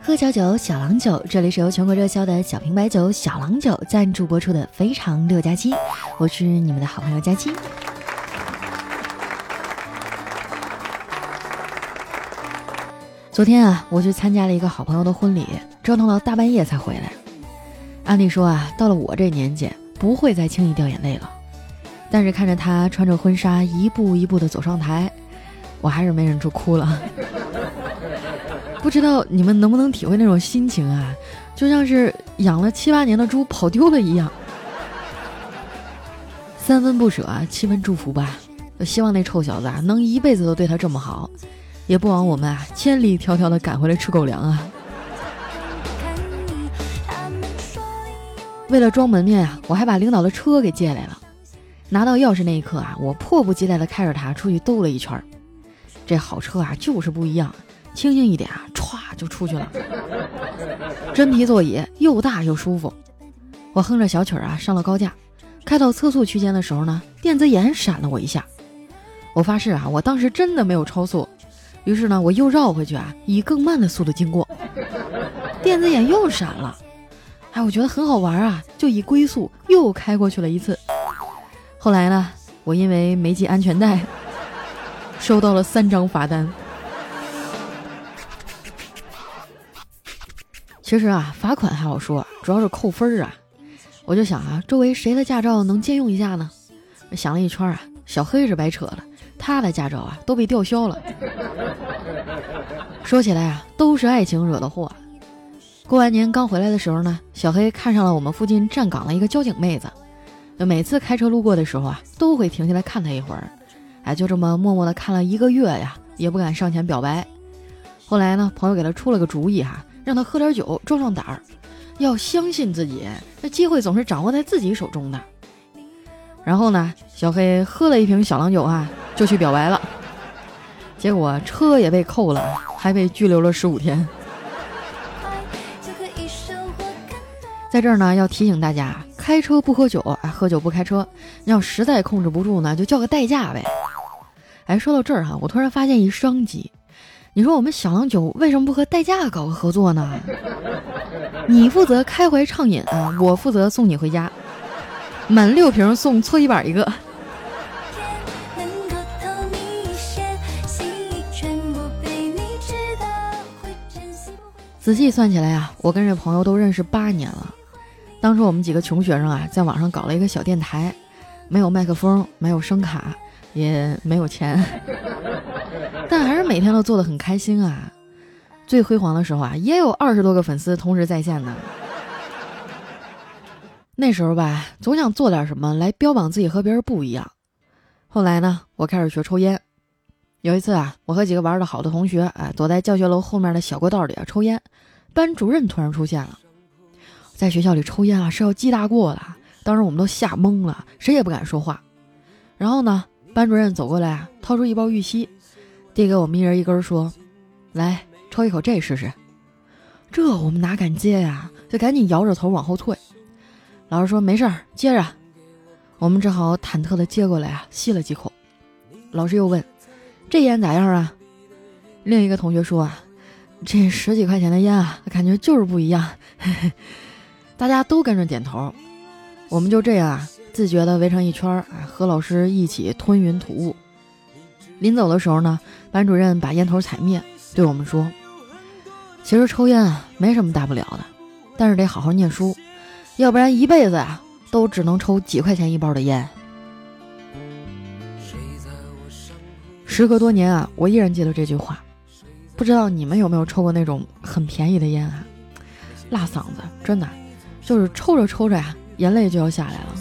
喝小酒，小郎酒，这里是由全国热销的小瓶白酒小郎酒赞助播出的《非常六加七》，我是你们的好朋友佳期。昨天啊，我去参加了一个好朋友的婚礼，折腾到大半夜才回来。按理说啊，到了我这年纪，不会再轻易掉眼泪了。但是看着他穿着婚纱一步一步的走上台，我还是没忍住哭了。不知道你们能不能体会那种心情啊？就像是养了七八年的猪跑丢了一样。三分不舍，七分祝福吧。希望那臭小子啊，能一辈子都对他这么好，也不枉我们啊千里迢迢的赶回来吃狗粮啊。为了装门面啊，我还把领导的车给借来了。拿到钥匙那一刻啊，我迫不及待地开着它出去兜了一圈。这好车啊，就是不一样，轻轻一点啊，歘就出去了。真皮座椅又大又舒服。我哼着小曲儿啊，上了高架，开到测速区间的时候呢，电子眼闪了我一下。我发誓啊，我当时真的没有超速。于是呢，我又绕回去啊，以更慢的速度经过。电子眼又闪了。哎，我觉得很好玩啊，就以龟速又开过去了一次。后来呢，我因为没系安全带，收到了三张罚单。其实啊，罚款还好说，主要是扣分儿啊。我就想啊，周围谁的驾照能借用一下呢？想了一圈啊，小黑是白扯了，他的驾照啊都被吊销了。说起来啊，都是爱情惹的祸。过完年刚回来的时候呢，小黑看上了我们附近站岗的一个交警妹子，每次开车路过的时候啊，都会停下来看她一会儿。哎，就这么默默的看了一个月呀，也不敢上前表白。后来呢，朋友给他出了个主意哈，让他喝点酒壮壮胆儿，要相信自己，那机会总是掌握在自己手中的。然后呢，小黑喝了一瓶小郎酒啊，就去表白了，结果车也被扣了，还被拘留了十五天。在这儿呢，要提醒大家，开车不喝酒，哎，喝酒不开车。要实在控制不住呢，就叫个代驾呗。哎，说到这儿哈，我突然发现一商机。你说我们小郎酒为什么不和代驾搞个合作呢？你负责开怀畅饮啊，我负责送你回家，满六瓶送搓衣板一个。仔细算起来呀，我跟这朋友都认识八年了。当初我们几个穷学生啊，在网上搞了一个小电台，没有麦克风，没有声卡，也没有钱，但还是每天都做的很开心啊。最辉煌的时候啊，也有二十多个粉丝同时在线呢。那时候吧，总想做点什么来标榜自己和别人不一样。后来呢，我开始学抽烟。有一次啊，我和几个玩的好的同学啊，躲在教学楼后面的小过道里啊抽烟，班主任突然出现了。在学校里抽烟啊是要记大过的，当时我们都吓懵了，谁也不敢说话。然后呢，班主任走过来啊，掏出一包玉溪，递给我们一人一根，说：“来抽一口这试试。”这我们哪敢接呀，就赶紧摇着头往后退。老师说：“没事儿，接着。”我们只好忐忑的接过来啊，吸了几口。老师又问：“这烟咋样啊？”另一个同学说：“啊，这十几块钱的烟啊，感觉就是不一样。”大家都跟着点头，我们就这样啊，自觉地围成一圈儿，和老师一起吞云吐雾。临走的时候呢，班主任把烟头踩灭，对我们说：“其实抽烟啊，没什么大不了的，但是得好好念书，要不然一辈子啊，都只能抽几块钱一包的烟。”时隔多年啊，我依然记得这句话。不知道你们有没有抽过那种很便宜的烟啊？辣嗓子，真的。就是抽着抽着呀，眼泪就要下来了。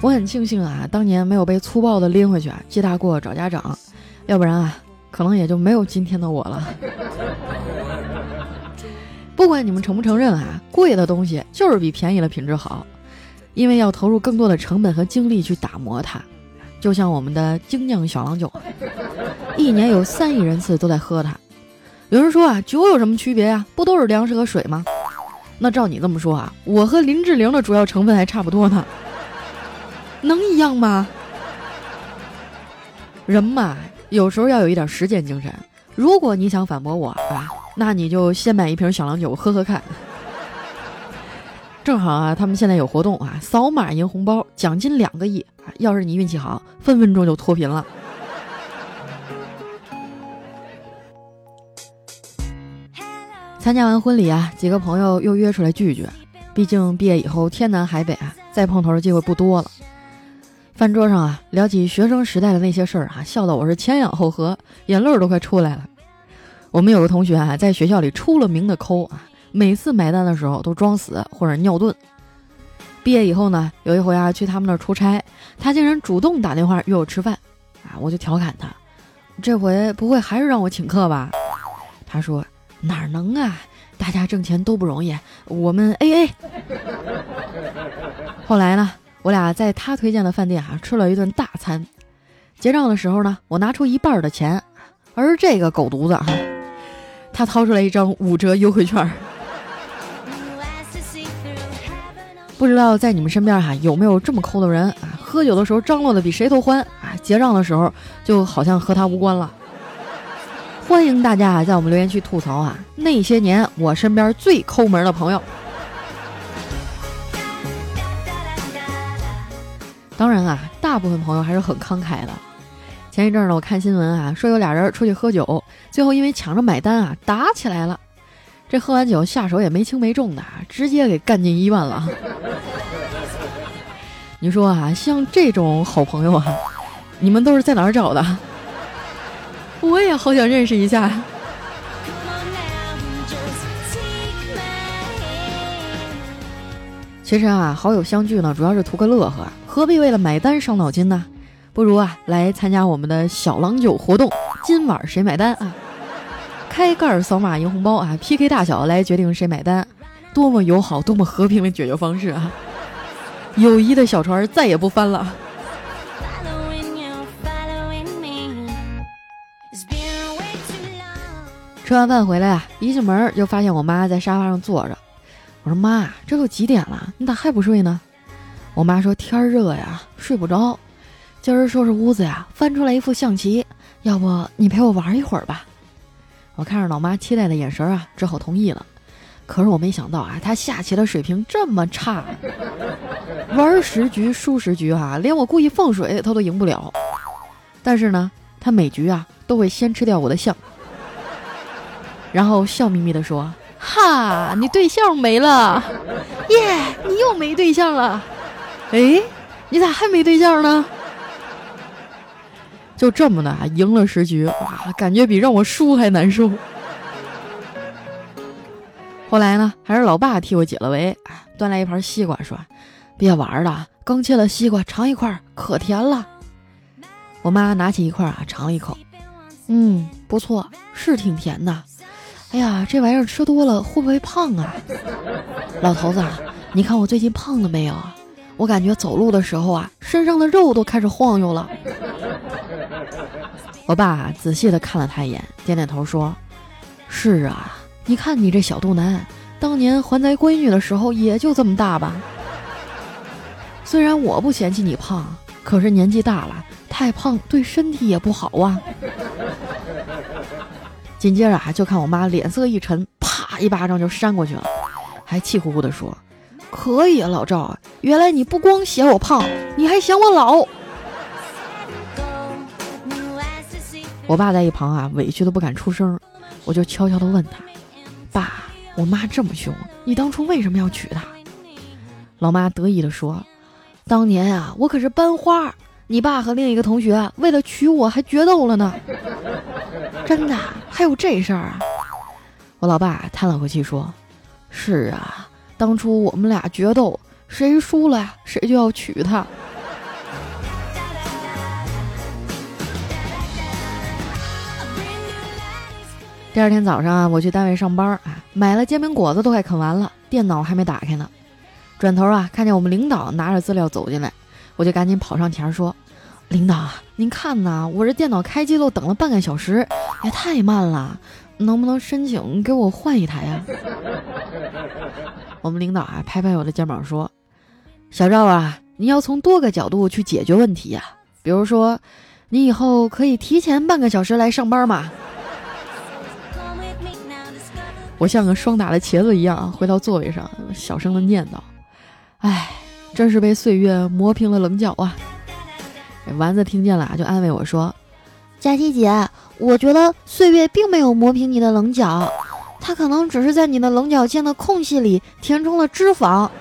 我很庆幸啊，当年没有被粗暴的拎回去啊，记大过找家长，要不然啊，可能也就没有今天的我了。不管你们承不承认啊，贵的东西就是比便宜的品质好，因为要投入更多的成本和精力去打磨它。就像我们的精酿小郎酒，一年有三亿人次都在喝它。有人说啊，酒有什么区别呀？不都是粮食和水吗？那照你这么说啊，我和林志玲的主要成分还差不多呢，能一样吗？人嘛，有时候要有一点实践精神。如果你想反驳我啊，那你就先买一瓶小郎酒喝喝看。正好啊，他们现在有活动啊，扫码赢红包，奖金两个亿！要是你运气好，分分钟就脱贫了。参加完婚礼啊，几个朋友又约出来聚聚。毕竟毕业以后天南海北啊，再碰头的机会不多了。饭桌上啊，聊起学生时代的那些事儿啊，笑得我是前仰后合，眼泪都快出来了。我们有个同学啊，在学校里出了名的抠啊，每次买单的时候都装死或者尿遁。毕业以后呢，有一回啊去他们那儿出差，他竟然主动打电话约我吃饭，啊，我就调侃他，这回不会还是让我请客吧？他说哪能啊，大家挣钱都不容易，我们 A A。后来呢？我俩在他推荐的饭店啊吃了一顿大餐，结账的时候呢，我拿出一半的钱，而这个狗犊子哈，他掏出来一张五折优惠券。不知道在你们身边哈有没有这么抠的人啊？喝酒的时候张罗的比谁都欢啊，结账的时候就好像和他无关了。欢迎大家啊在我们留言区吐槽啊，那些年我身边最抠门的朋友。当然啊，大部分朋友还是很慷慨的。前一阵呢，我看新闻啊，说有俩人出去喝酒，最后因为抢着买单啊，打起来了。这喝完酒下手也没轻没重的，直接给干进医院了。你说啊，像这种好朋友啊，你们都是在哪儿找的？我也好想认识一下。其实啊，好友相聚呢，主要是图个乐呵。何必为了买单伤脑筋呢？不如啊，来参加我们的小郎酒活动。今晚谁买单啊？开盖扫码赢红包啊！PK 大小来决定谁买单，多么友好，多么和平的解决方式啊！友谊的小船再也不翻了。吃完饭回来啊，一进门就发现我妈在沙发上坐着。我说妈，这都几点了，你咋还不睡呢？我妈说天热呀，睡不着。今儿收拾屋子呀，翻出来一副象棋，要不你陪我玩一会儿吧？我看着老妈期待的眼神啊，只好同意了。可是我没想到啊，她下棋的水平这么差，玩十局输十局啊，连我故意放水她都赢不了。但是呢，她每局啊都会先吃掉我的象，然后笑眯眯地说：“哈，你对象没了，耶，你又没对象了。”哎，你咋还没对象呢？就这么的啊，赢了十局，哇，感觉比让我输还难受。后来呢，还是老爸替我解了围，端来一盘西瓜，说：“别玩了，刚切了西瓜，尝一块，可甜了。”我妈拿起一块啊，尝了一口，嗯，不错，是挺甜的。哎呀，这玩意儿吃多了会不会胖啊？老头子，你看我最近胖了没有啊？我感觉走路的时候啊，身上的肉都开始晃悠了。我爸仔细的看了他一眼，点点头说：“是啊，你看你这小肚腩，当年还咱闺女的时候也就这么大吧。虽然我不嫌弃你胖，可是年纪大了，太胖对身体也不好啊。”紧接着啊，就看我妈脸色一沉，啪一巴掌就扇过去了，还气呼呼地说。可以啊，老赵，原来你不光嫌我胖，你还嫌我老。我爸在一旁啊，委屈的不敢出声，我就悄悄的问他：“爸，我妈这么凶，你当初为什么要娶她？”老妈得意的说：“当年啊，我可是班花，你爸和另一个同学为了娶我还决斗了呢。”真的？还有这事儿啊？我老爸叹了口气说：“是啊。”当初我们俩决斗，谁输了呀，谁就要娶她。第二天早上啊，我去单位上班啊，买了煎饼果子都快啃完了，电脑还没打开呢。转头啊，看见我们领导拿着资料走进来，我就赶紧跑上前说：“领导，您看呐，我这电脑开机都等了半个小时，也太慢了，能不能申请给我换一台呀？” 我们领导啊，拍拍我的肩膀说：“小赵啊，你要从多个角度去解决问题呀。比如说，你以后可以提前半个小时来上班吗？”我像个霜打的茄子一样回到座位上，小声的念叨：“哎，真是被岁月磨平了棱角啊！”丸子听见了，就安慰我说：“佳琪姐，我觉得岁月并没有磨平你的棱角，它可能只是在你的棱角间的空隙里填充了脂肪。”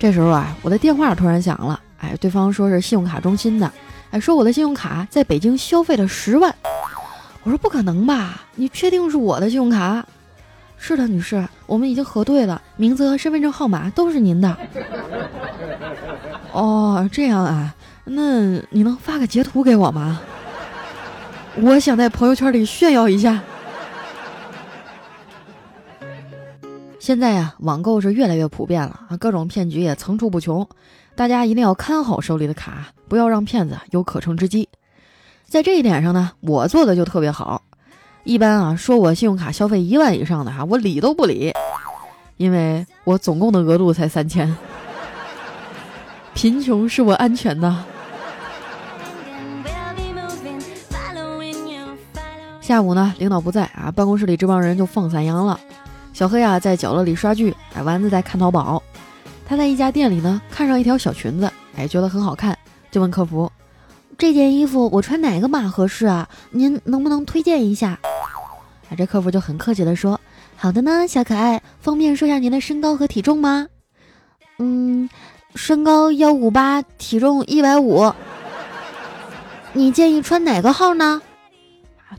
这时候啊，我的电话突然响了。哎，对方说是信用卡中心的，哎，说我的信用卡在北京消费了十万。我说不可能吧？你确定是我的信用卡？是的，女士，我们已经核对了，名字和身份证号码都是您的。哦，这样啊，那你能发个截图给我吗？我想在朋友圈里炫耀一下。现在呀，网购是越来越普遍了啊，各种骗局也层出不穷，大家一定要看好手里的卡，不要让骗子有可乘之机。在这一点上呢，我做的就特别好。一般啊，说我信用卡消费一万以上的哈，我理都不理，因为我总共的额度才三千。贫穷是我安全的。下午呢，领导不在啊，办公室里这帮人就放散羊了。小黑啊，在角落里刷剧，哎，丸子在看淘宝。他在一家店里呢，看上一条小裙子，哎，觉得很好看，就问客服：“这件衣服我穿哪个码合适啊？您能不能推荐一下？”啊，这客服就很客气的说：“好的呢，小可爱，方便说下您的身高和体重吗？”“嗯，身高幺五八，体重一百五。”“你建议穿哪个号呢？”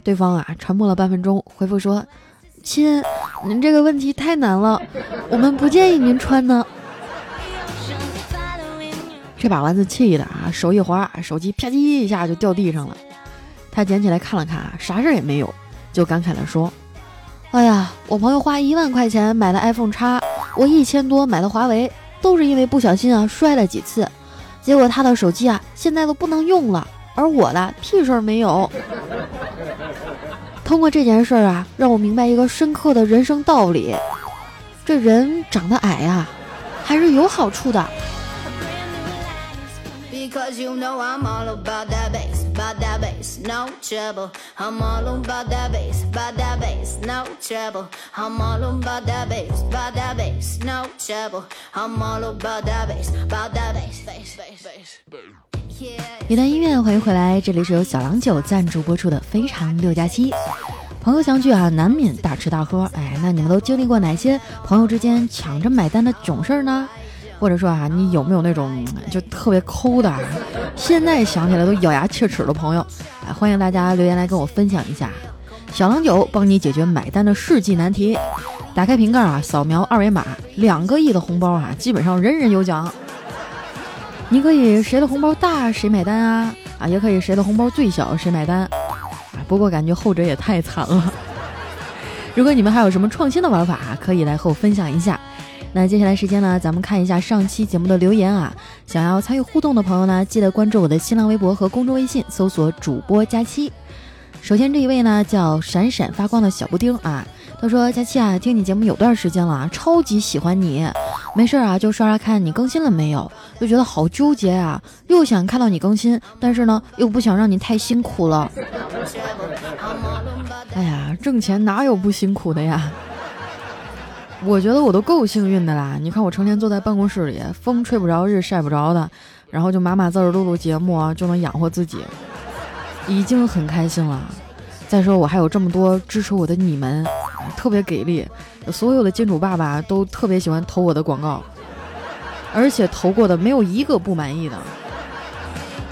对方啊，沉默了半分钟，回复说。亲，您这个问题太难了，我们不建议您穿呢。这把丸子气的啊，手一滑，手机啪叽一下就掉地上了。他捡起来看了看啊，啥事儿也没有，就感慨地说：“哎呀，我朋友花一万块钱买的 iPhone 叉，我一千多买的华为，都是因为不小心啊摔了几次，结果他的手机啊现在都不能用了，而我的屁事儿没有。”通过这件事儿啊，让我明白一个深刻的人生道理：这人长得矮呀，还是有好处的。一段音乐，欢迎回来，这里是由小郎酒赞助播出的《非常六加七》。朋友相聚啊，难免大吃大喝。哎，那你们都经历过哪些朋友之间抢着买单的囧事儿呢？或者说啊，你有没有那种就特别抠的，现在想起来都咬牙切齿的朋友？哎，欢迎大家留言来跟我分享一下。小郎酒帮你解决买单的世纪难题。打开瓶盖啊，扫描二维码，两个亿的红包啊，基本上人人有奖。你可以谁的红包大谁买单啊啊，也可以谁的红包最小谁买单啊。不过感觉后者也太惨了。如果你们还有什么创新的玩法，可以来和我分享一下。那接下来时间呢，咱们看一下上期节目的留言啊。想要参与互动的朋友呢，记得关注我的新浪微博和公众微信，搜索主播佳期。首先这一位呢叫闪闪发光的小布丁啊，他说佳期啊，听你节目有段时间了，超级喜欢你。没事啊，就刷刷看你更新了没有，就觉得好纠结啊，又想看到你更新，但是呢，又不想让你太辛苦了。哎呀，挣钱哪有不辛苦的呀？我觉得我都够幸运的啦。你看我成天坐在办公室里，风吹不着，日晒不着的，然后就码码字儿录录节目啊，就能养活自己，已经很开心了。再说我还有这么多支持我的你们，特别给力。所有的金主爸爸都特别喜欢投我的广告，而且投过的没有一个不满意的。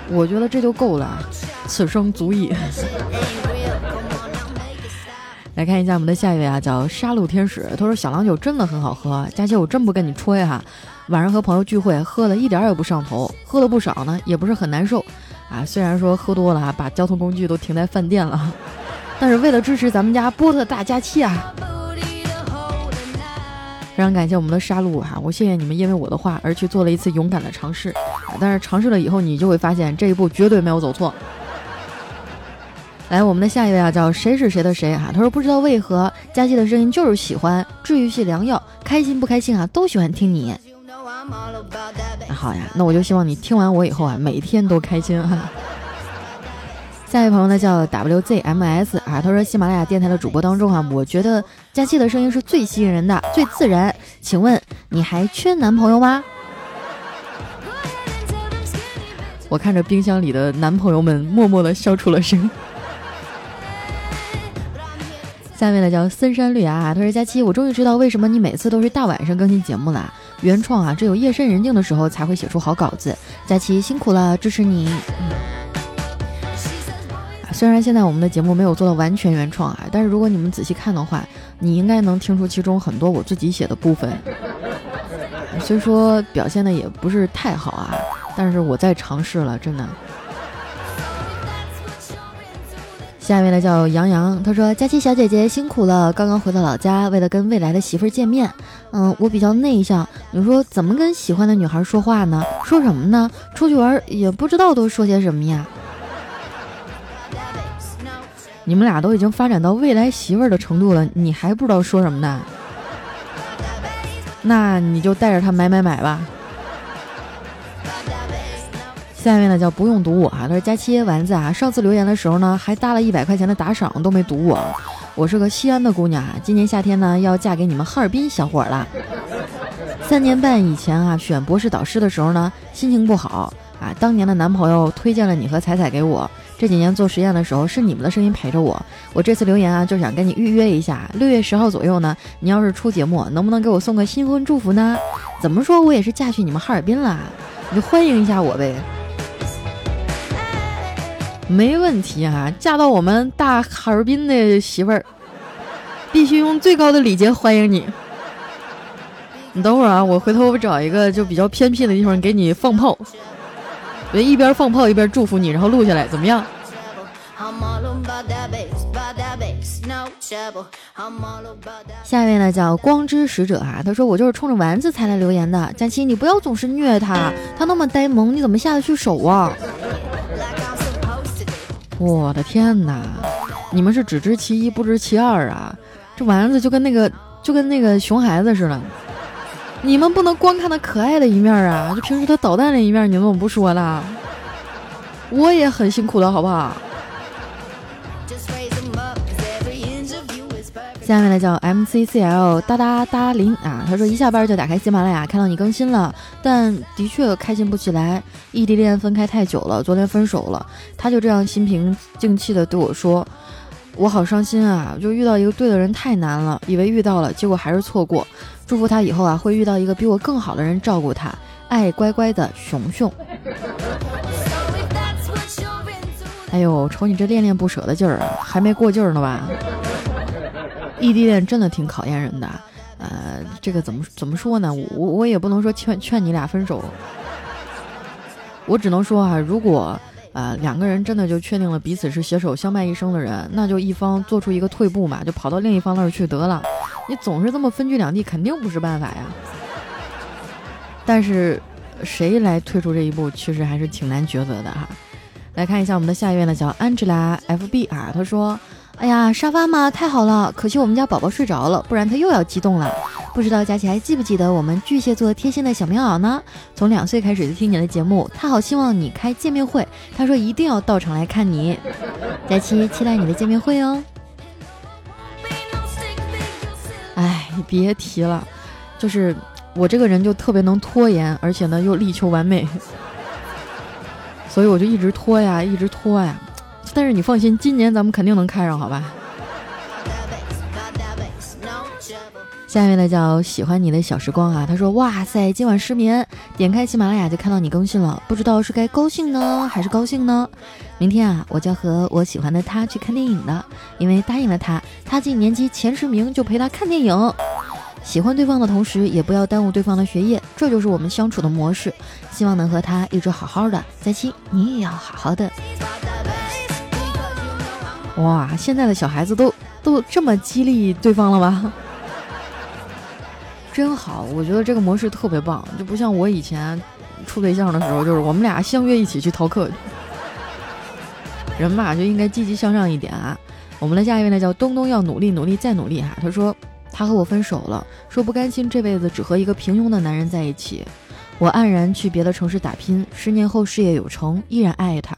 我觉得这就够了，此生足矣。来看一下我们的下一位啊，叫杀戮天使。他说小郎酒真的很好喝，佳琪我真不跟你吹哈。晚上和朋友聚会，喝了一点也不上头，喝了不少呢，也不是很难受啊。虽然说喝多了，把交通工具都停在饭店了，但是为了支持咱们家波特大假期啊。非常感谢我们的杀戮哈，我谢谢你们因为我的话而去做了一次勇敢的尝试，但是尝试了以后你就会发现这一步绝对没有走错。来，我们的下一位啊，叫谁是谁的谁哈，他说不知道为何佳期的声音就是喜欢，治愈系良药，开心不开心啊都喜欢听你。好呀，那我就希望你听完我以后啊，每天都开心哈。下一位朋友呢叫 WZMS 啊，他说喜马拉雅电台的主播当中啊，我觉得佳期的声音是最吸引人的，最自然。请问你还缺男朋友吗？我看着冰箱里的男朋友们默默的笑出了声。下面呢叫森山绿芽，他说佳期，我终于知道为什么你每次都是大晚上更新节目了，原创啊，只有夜深人静的时候才会写出好稿子。佳期辛苦了，支持你。虽然现在我们的节目没有做到完全原创啊，但是如果你们仔细看的话，你应该能听出其中很多我自己写的部分。虽说表现的也不是太好啊，但是我在尝试了，真的。下一位呢叫杨洋，他说：“佳期小姐姐辛苦了，刚刚回到老家，为了跟未来的媳妇儿见面。嗯，我比较内向，你说怎么跟喜欢的女孩说话呢？说什么呢？出去玩也不知道都说些什么呀。”你们俩都已经发展到未来媳妇儿的程度了，你还不知道说什么呢？那你就带着他买买买吧。下面呢叫不用读我啊，他说佳期丸子啊，上次留言的时候呢，还搭了一百块钱的打赏，都没读我。我是个西安的姑娘啊，今年夏天呢要嫁给你们哈尔滨小伙了。三年半以前啊，选博士导师的时候呢，心情不好啊，当年的男朋友推荐了你和彩彩给我。这几年做实验的时候，是你们的声音陪着我。我这次留言啊，就想跟你预约一下，六月十号左右呢。你要是出节目，能不能给我送个新婚祝福呢？怎么说我也是嫁去你们哈尔滨了，你就欢迎一下我呗。没问题啊，嫁到我们大哈尔滨的媳妇儿，必须用最高的礼节欢迎你。你等会儿啊，我回头我找一个就比较偏僻的地方给你放炮。我一边放炮一边祝福你，然后录下来，怎么样？下一位呢叫光之使者啊，他说我就是冲着丸子才来留言的。佳琪，你不要总是虐他，他那么呆萌，你怎么下得去手啊？我的天哪，你们是只知其一不知其二啊！这丸子就跟那个就跟那个熊孩子似的。你们不能光看他可爱的一面啊！就平时他捣蛋的一面，你们怎么不说呢？我也很辛苦的，好不好？下面呢叫 M C C L 哒哒哒林啊，他说一下班就打开喜马拉雅，看到你更新了，但的确开心不起来。异地恋分开太久了，昨天分手了，他就这样心平静气的对我说：“我好伤心啊，就遇到一个对的人太难了，以为遇到了，结果还是错过。”祝福他以后啊，会遇到一个比我更好的人照顾他，爱乖乖的熊熊。哎呦，瞅你这恋恋不舍的劲儿啊，还没过劲儿呢吧？异地恋真的挺考验人的，呃，这个怎么怎么说呢？我我也不能说劝劝你俩分手，我只能说啊，如果啊两个人真的就确定了彼此是携手相伴一生的人，那就一方做出一个退步嘛，就跑到另一方那儿去得了。你总是这么分居两地，肯定不是办法呀。但是，谁来退出这一步，确实还是挺难抉择的哈。来看一下我们的下一位呢，叫 Angela FB 啊，他说：“哎呀，沙发嘛，太好了，可惜我们家宝宝睡着了，不然他又要激动了。不知道佳琪还记不记得我们巨蟹座贴心的小棉袄呢？从两岁开始就听你的节目，他好希望你开见面会，他说一定要到场来看你。佳琪期待你的见面会哦。”哎，别提了，就是我这个人就特别能拖延，而且呢又力求完美，所以我就一直拖呀，一直拖呀。但是你放心，今年咱们肯定能开上，好吧？下面呢叫喜欢你的小时光啊，他说哇塞，今晚失眠，点开喜马拉雅就看到你更新了，不知道是该高兴呢还是高兴呢？明天啊，我就要和我喜欢的他去看电影的，因为答应了他，他进年级前十名就陪他看电影。喜欢对方的同时，也不要耽误对方的学业，这就是我们相处的模式。希望能和他一直好好的在一起，你也要好好的。哇，现在的小孩子都都这么激励对方了吗？真好，我觉得这个模式特别棒，就不像我以前处对象的时候，就是我们俩相约一起去逃课。人嘛，就应该积极向上一点啊。我们的下一位呢，叫东东，要努力努力再努力哈。他说他和我分手了，说不甘心这辈子只和一个平庸的男人在一起。我黯然去别的城市打拼，十年后事业有成，依然爱他。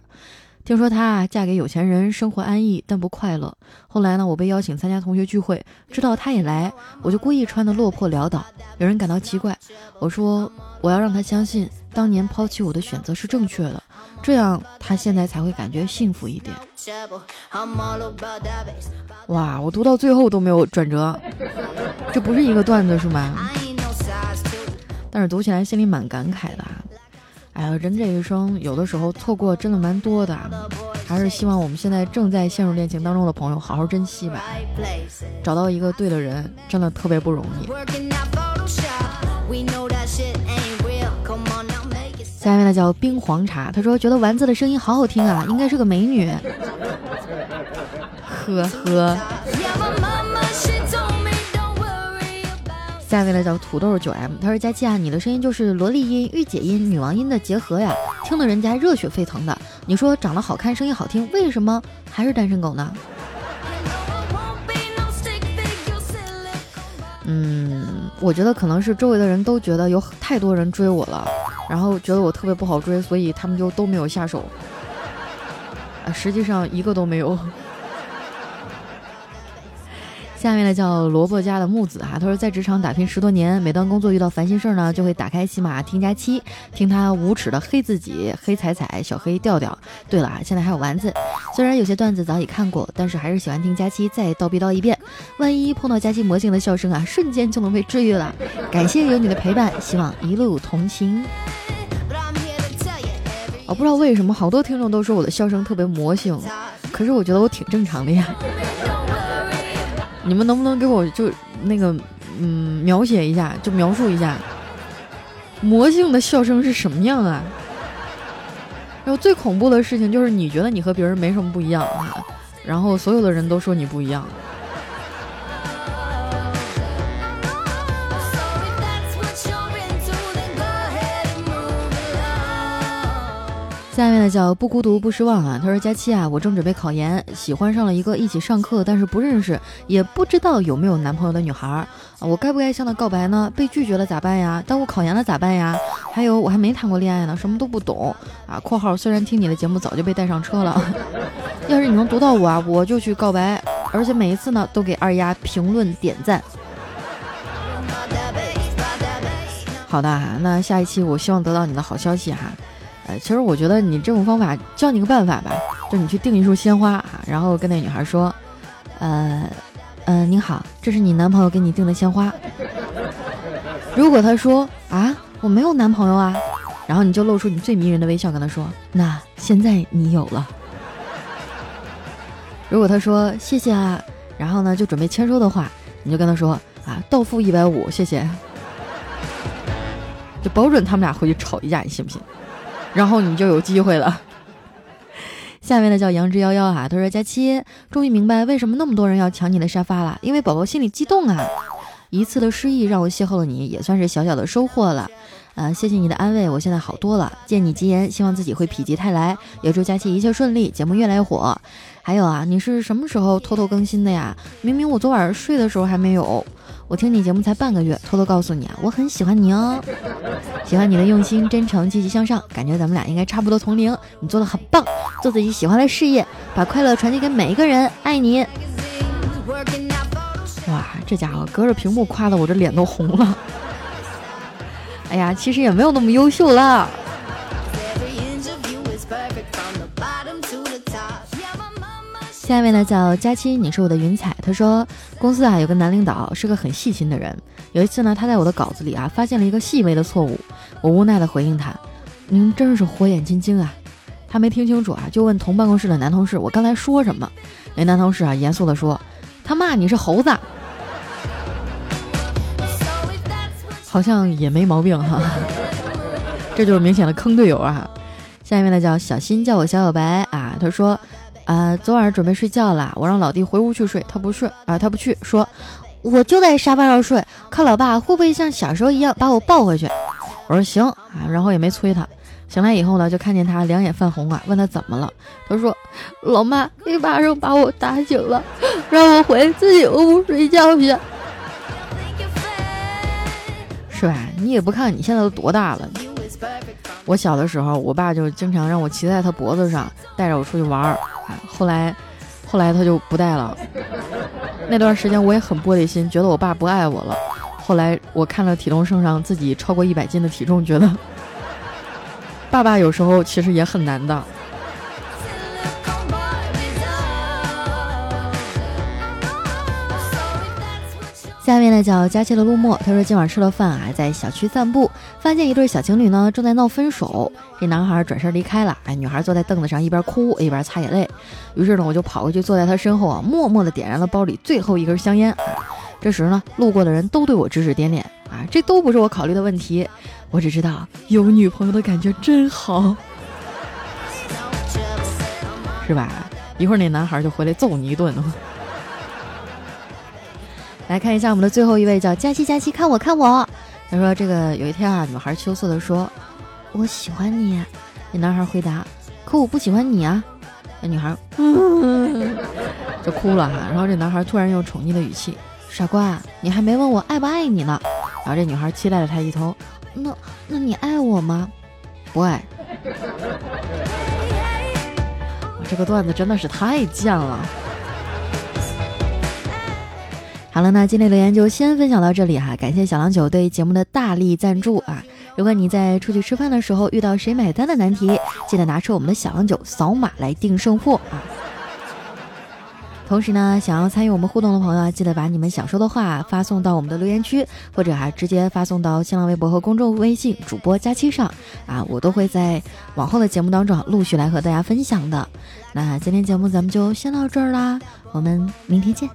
听说她嫁给有钱人，生活安逸但不快乐。后来呢，我被邀请参加同学聚会，知道她也来，我就故意穿得落魄潦倒。有人感到奇怪，我说我要让她相信，当年抛弃我的选择是正确的，这样她现在才会感觉幸福一点。哇，我读到最后都没有转折，这不是一个段子是吗？但是读起来心里蛮感慨的。哎呀，人这一生有的时候错过真的蛮多的，还是希望我们现在正在陷入恋情当中的朋友好好珍惜吧。找到一个对的人真的特别不容易。下面呢叫冰黄茶，他说觉得丸子的声音好好听啊，应该是个美女。呵呵。下一位呢叫土豆九 M，他说佳期啊，你的声音就是萝莉音、御姐音、女王音的结合呀，听得人家热血沸腾的。你说长得好看，声音好听，为什么还是单身狗呢？嗯，我觉得可能是周围的人都觉得有太多人追我了，然后觉得我特别不好追，所以他们就都没有下手。啊，实际上一个都没有。下面呢叫萝卜家的木子哈，他说在职场打拼十多年，每当工作遇到烦心事儿呢，就会打开喜马听佳期，听他无耻的黑自己、黑彩彩、小黑调调。对了啊，现在还有丸子，虽然有些段子早已看过，但是还是喜欢听佳期再叨逼叨一遍。万一碰到佳期魔性的笑声啊，瞬间就能被治愈了。感谢有你的陪伴，希望一路同行。我不知道为什么好多听众都说我的笑声特别魔性，可是我觉得我挺正常的呀。你们能不能给我就那个嗯描写一下，就描述一下魔性的笑声是什么样啊？然后最恐怖的事情就是你觉得你和别人没什么不一样啊，然后所有的人都说你不一样。下面呢叫不孤独不失望啊，他说佳期啊，我正准备考研，喜欢上了一个一起上课但是不认识也不知道有没有男朋友的女孩儿啊，我该不该向她告白呢？被拒绝了咋办呀？耽误考研了咋办呀？还有我还没谈过恋爱呢，什么都不懂啊。括号虽然听你的节目早就被带上车了，要是你能读到我啊，我就去告白，而且每一次呢都给二丫评论点赞。好的，那下一期我希望得到你的好消息哈。呃，其实我觉得你这种方法，教你个办法吧，就你去订一束鲜花啊，然后跟那女孩说，呃，呃，你好，这是你男朋友给你订的鲜花。如果他说啊，我没有男朋友啊，然后你就露出你最迷人的微笑跟他说，那现在你有了。如果他说谢谢啊，然后呢就准备签收的话，你就跟他说啊，到付一百五，谢谢。就保准他们俩回去吵一架，你信不信？然后你就有机会了。下面呢叫杨之夭夭哈，他说佳期终于明白为什么那么多人要抢你的沙发了，因为宝宝心里激动啊。一次的失忆让我邂逅了你，也算是小小的收获了。啊，谢谢你的安慰，我现在好多了。借你吉言，希望自己会否极泰来，也祝佳期一切顺利，节目越来越火。还有啊，你是什么时候偷偷更新的呀？明明我昨晚睡的时候还没有。我听你节目才半个月，偷偷告诉你啊，我很喜欢你哦，喜欢你的用心、真诚、积极向上，感觉咱们俩应该差不多同龄。你做的很棒，做自己喜欢的事业，把快乐传递给每一个人，爱你。哇，这家伙隔着屏幕夸的我这脸都红了。哎呀，其实也没有那么优秀了。下一位呢叫佳期，你是我的云彩。他说公司啊有个男领导是个很细心的人。有一次呢，他在我的稿子里啊发现了一个细微的错误，我无奈的回应他：“您真是火眼金睛啊！”他没听清楚啊，就问同办公室的男同事：“我刚才说什么？”那男同事啊严肃的说：“他骂你是猴子。”好像也没毛病哈，这就是明显的坑队友啊。下一位呢叫小新，叫我小小白啊。他说。啊，昨晚准备睡觉了，我让老弟回屋去睡，他不睡啊，他不去，说我就在沙发上睡，看老爸会不会像小时候一样把我抱回去。我说行啊，然后也没催他。醒来以后呢，就看见他两眼泛红啊，问他怎么了，他说老妈一巴掌把我打醒了，让我回自己屋睡觉去。是吧？你也不看你现在都多大了，我小的时候，我爸就经常让我骑在他脖子上，带着我出去玩儿。后来，后来他就不带了。那段时间我也很玻璃心，觉得我爸不爱我了。后来我看了体重秤上自己超过一百斤的体重，觉得爸爸有时候其实也很难的。下面呢叫佳期的陆墨，他说今晚吃了饭啊，在小区散步，发现一对小情侣呢正在闹分手。这男孩转身离开了，哎，女孩坐在凳子上一边哭一边擦眼泪。于是呢，我就跑过去坐在他身后啊，默默的点燃了包里最后一根香烟。这时呢，路过的人都对我指指点点啊，这都不是我考虑的问题，我只知道有女朋友的感觉真好，是吧？一会儿那男孩就回来揍你一顿。来看一下我们的最后一位，叫佳期佳期，看我看我。他说：“这个有一天啊，女孩羞涩的说，我喜欢你。”那男孩回答：“可我不喜欢你啊。”那女孩嗯就哭了哈。然后这男孩突然用宠溺的语气：“傻瓜，你还没问我爱不爱你呢。”然后这女孩期待的抬起头：“那那你爱我吗？不爱。”这个段子真的是太贱了。好了，那今天留言就先分享到这里哈，感谢小郎酒对节目的大力赞助啊！如果你在出去吃饭的时候遇到谁买单的难题，记得拿出我们的小郎酒扫码来定胜负啊！同时呢，想要参与我们互动的朋友啊，记得把你们想说的话发送到我们的留言区，或者哈直接发送到新浪微博和公众微信主播佳期上啊，我都会在往后的节目当中陆续来和大家分享的。那今天节目咱们就先到这儿啦，我们明天见。